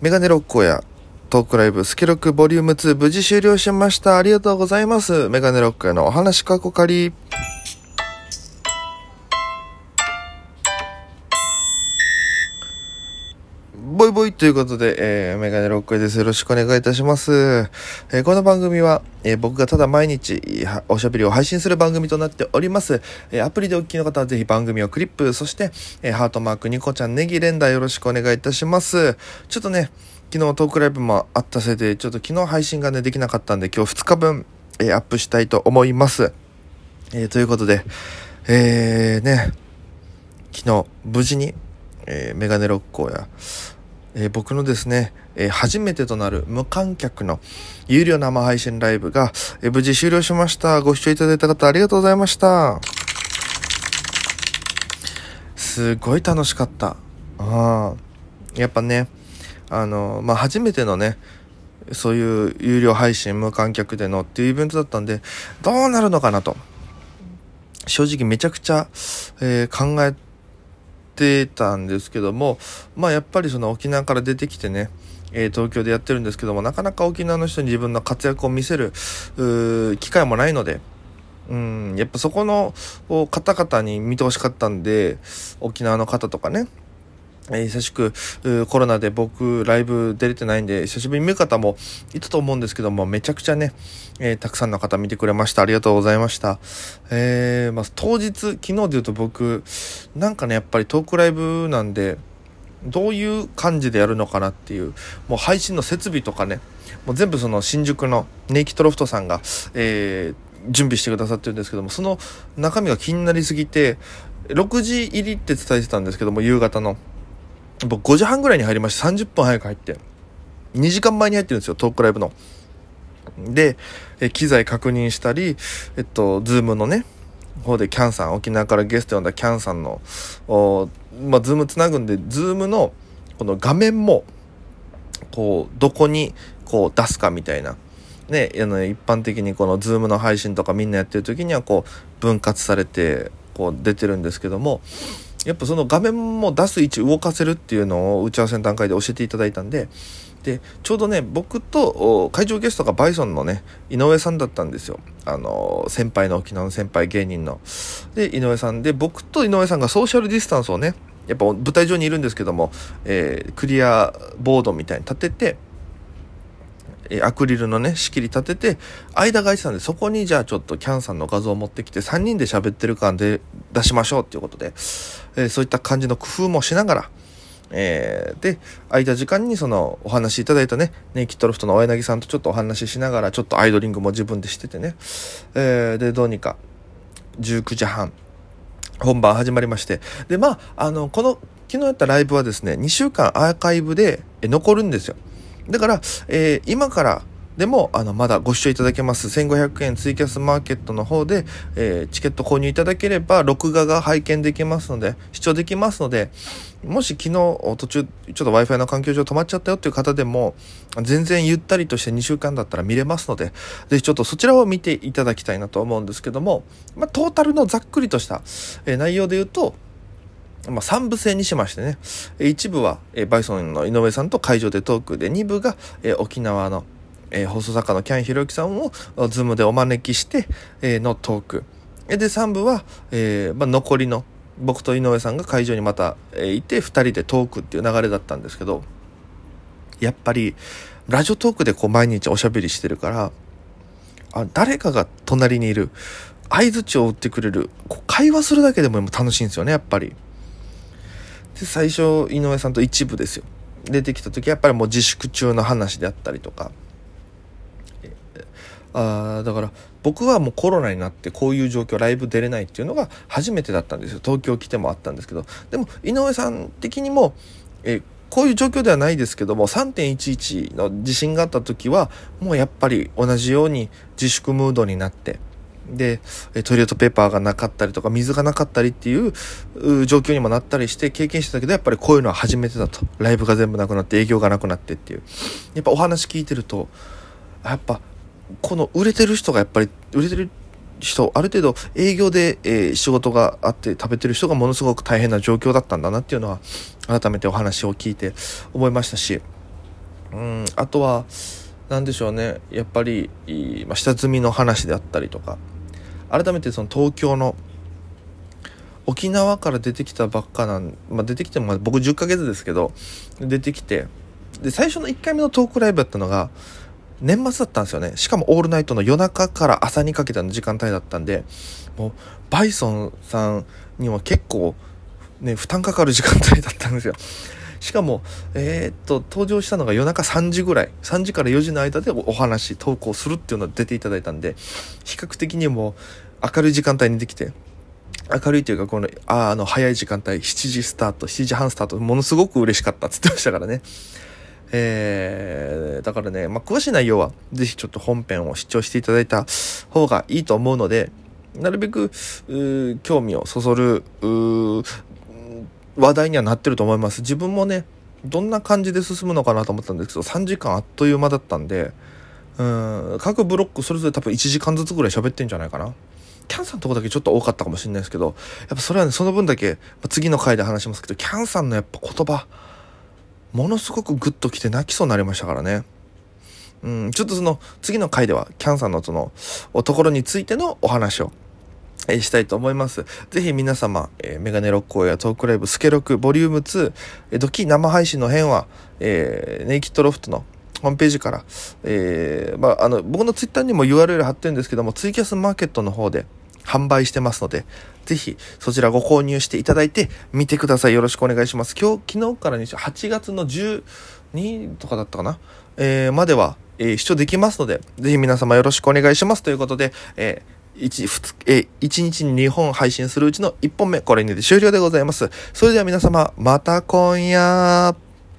メガネロッコやトークライブスケロックボリューム2無事終了しました。ありがとうございます。メガネロッコやのお話過去仮ボイボイということで、えー、メガネロックです。よろしくお願いいたします。えーこの番組は、えー僕がただ毎日おしゃべりを配信する番組となっております。えアプリでお聞きの方はぜひ番組をクリップ、そして、えハートマーク、ニコちゃん、ネギ連打よろしくお願いいたします。ちょっとね、昨日トークライブもあったせいで、ちょっと昨日配信がね、できなかったんで、今日2日分、えアップしたいと思います。えということで、えー、ね、昨日、無事に、えーメガネロッコや、えー僕のですね、えー初めてとなる無観客の有料生配信ライブが、えー無事終了しました。ご視聴いただいた方ありがとうございました。すごい楽しかった。あやっぱね、あの、まあ、初めてのね、そういう有料配信無観客でのっていうイベントだったんで、どうなるのかなと。正直めちゃくちゃ、えー考えてたんですけども、まあやっぱりその沖縄から出てきてね、え東京でやってるんですけども、なかなか沖縄の人に自分の活躍を見せる、機会もないので、うん、やっぱそこの方々に見てほしかったんで、沖縄の方とかね、え久しくコロナで僕ライブ出れてないんで久しぶりに見る方もいたと思うんですけどもめちゃくちゃね、えーたくさんの方見てくれました。ありがとうございました。えーまあ、当日昨日で言うと僕なんかねやっぱりトークライブなんでどういう感じでやるのかなっていうもう配信の設備とかねもう全部その新宿のネイキッドロフトさんが、えー準備してくださってるんですけどもその中身が気になりすぎて6時入りって伝えてたんですけども夕方の。僕5時半ぐらいに入りまして30分早く入って2時間前に入ってるんですよトークライブの。でえ機材確認したりえっとズームのね方でキャンさん沖縄からゲスト呼んだキャンさんのおまあズームつなぐんでズームのこの画面もこうどこにこう出すかみたいなね、あの一般的にこの Zoom の配信とかみんなやってる時にはこう分割されてこう出てるんですけどもやっぱその画面も出す位置動かせるっていうのを打ち合わせの段階で教えていただいたんででちょうどね僕と会場ゲストがバイソンのね井上さんだったんですよ。あの先輩の沖縄の先輩芸人の。で井上さん。で僕と井上さんがソーシャルディスタンスをねやっぱ舞台上にいるんですけども、えークリアボードみたいに立ててアクリルのね仕切り立てて間が空いてたんでそこにじゃあちょっとキャンさんの画像を持ってきて3人で喋ってる感で出しましょうっていうことで、えーそういった感じの工夫もしながら、えーで空いた時間にそのお話いただいたねネイキッドロフトの青柳さんとちょっとお話ししながらちょっとアイドリングも自分でしててね、えーでどうにか19時半本番始まりましてでまああのこの昨日やったライブはですね2週間アーカイブで残るんですよ。だから、えー今からでもあのまだご視聴いただけます。1500円ツイキャスマーケットの方で、えーチケット購入いただければ録画が拝見できますので視聴できますのでもし昨日途中ちょっと w i f i の環境上止まっちゃったよっていう方でも全然ゆったりとして2週間だったら見れますのでぜひちょっとそちらを見ていただきたいなと思うんですけども、まあ、トータルのざっくりとした、えー内容で言うとまあ、3部制にしましてね、えー一部は、えバイソンの井上さんと会場でトークで、2部が、え沖縄の、えー放送作家のキャンひろゆきさんを、ズームでお招きして、えーのトーク。で、3部は、えーまあ、残りの、僕と井上さんが会場にまた、えーいて、2人でトークっていう流れだったんですけど、やっぱり、ラジオトークでこう毎日おしゃべりしてるから、あ誰かが隣にいる、相づちを打ってくれる、こう会話するだけでも楽しいんですよね、やっぱり。で最初井上さんと一部ですよ。出てきた時やっぱりもう自粛中の話であったりとか。あだから僕はもうコロナになってこういう状況ライブ出れないっていうのが初めてだったんですよ。東京来てもあったんですけど。でも井上さん的にもえこういう状況ではないですけども3.11の地震があった時はもうやっぱり同じように自粛ムードになってでトイレットペーパーがなかったりとか水がなかったりっていうう状況にもなったりして経験してたけどやっぱりこういうのは初めてだと。ライブが全部なくなって営業がなくなってっていう。やっぱお話聞いてるとやっぱこの売れてる人がやっぱり売れてる人ある程度営業で、えー仕事があって食べてる人がものすごく大変な状況だったんだなっていうのは改めてお話を聞いて思いましたし。うんあとは何でしょうね。やっぱり、まあ、下積みの話であったりとか。改めてその東京の沖縄から出てきたばっかなん、まあ、出てきても僕10ヶ月ですけど出てきてで最初の1回目のトークライブだったのが年末だったんですよね。しかもオールナイトの夜中から朝にかけての時間帯だったんでもうバイソンさんには結構ね負担かかる時間帯だったんですよ。しかも、えー、っと、登場したのが夜中3時ぐらい、3時から4時の間でお話、投稿するっていうのを出ていただいたんで、比較的にも明るい時間帯にできて、明るいというか、この、ああの、早い時間帯、7時スタート、7時半スタート、ものすごく嬉しかったって言ってましたからね。えー、だからね、まあ、詳しい内容は、ぜひちょっと本編を視聴していただいた方がいいと思うので、なるべく、興味をそそる、話題にはなってると思います。自分もね、どんな感じで進むのかなと思ったんですけど、3時間あっという間だったんで、うん、各ブロックそれぞれ多分1時間ずつぐらい喋ってんじゃないかな。キャンさんのとこだけちょっと多かったかもしれないですけど、やっぱそれはね、その分だけ、次の回で話しますけど、キャンさんのやっぱ言葉、ものすごくグッときて泣きそうになりましたからね。うん、ちょっとその次の回では、キャンさんのその、おところについてのお話をえしたいと思います。ぜひ皆様、えー、メガネロックやトークライブスケロクボリューム2、えー、ドキ生配信の辺は、えー、ネイキッドロフトのホームページから、えー、まあ、あの、僕のツイッターにも URL 貼ってるんですけども、ツイキャスマーケットの方で販売してますので、ぜひそちらご購入していただいて見てください。よろしくお願いします。今日、昨日からにして8月の12とかだったかな？えー、までは、えー、視聴できますので、ぜひ皆様よろしくお願いします。ということで、えー 1, 2え1日に2本配信するうちの1本目、これにて終了でございます。それでは皆様、また今夜。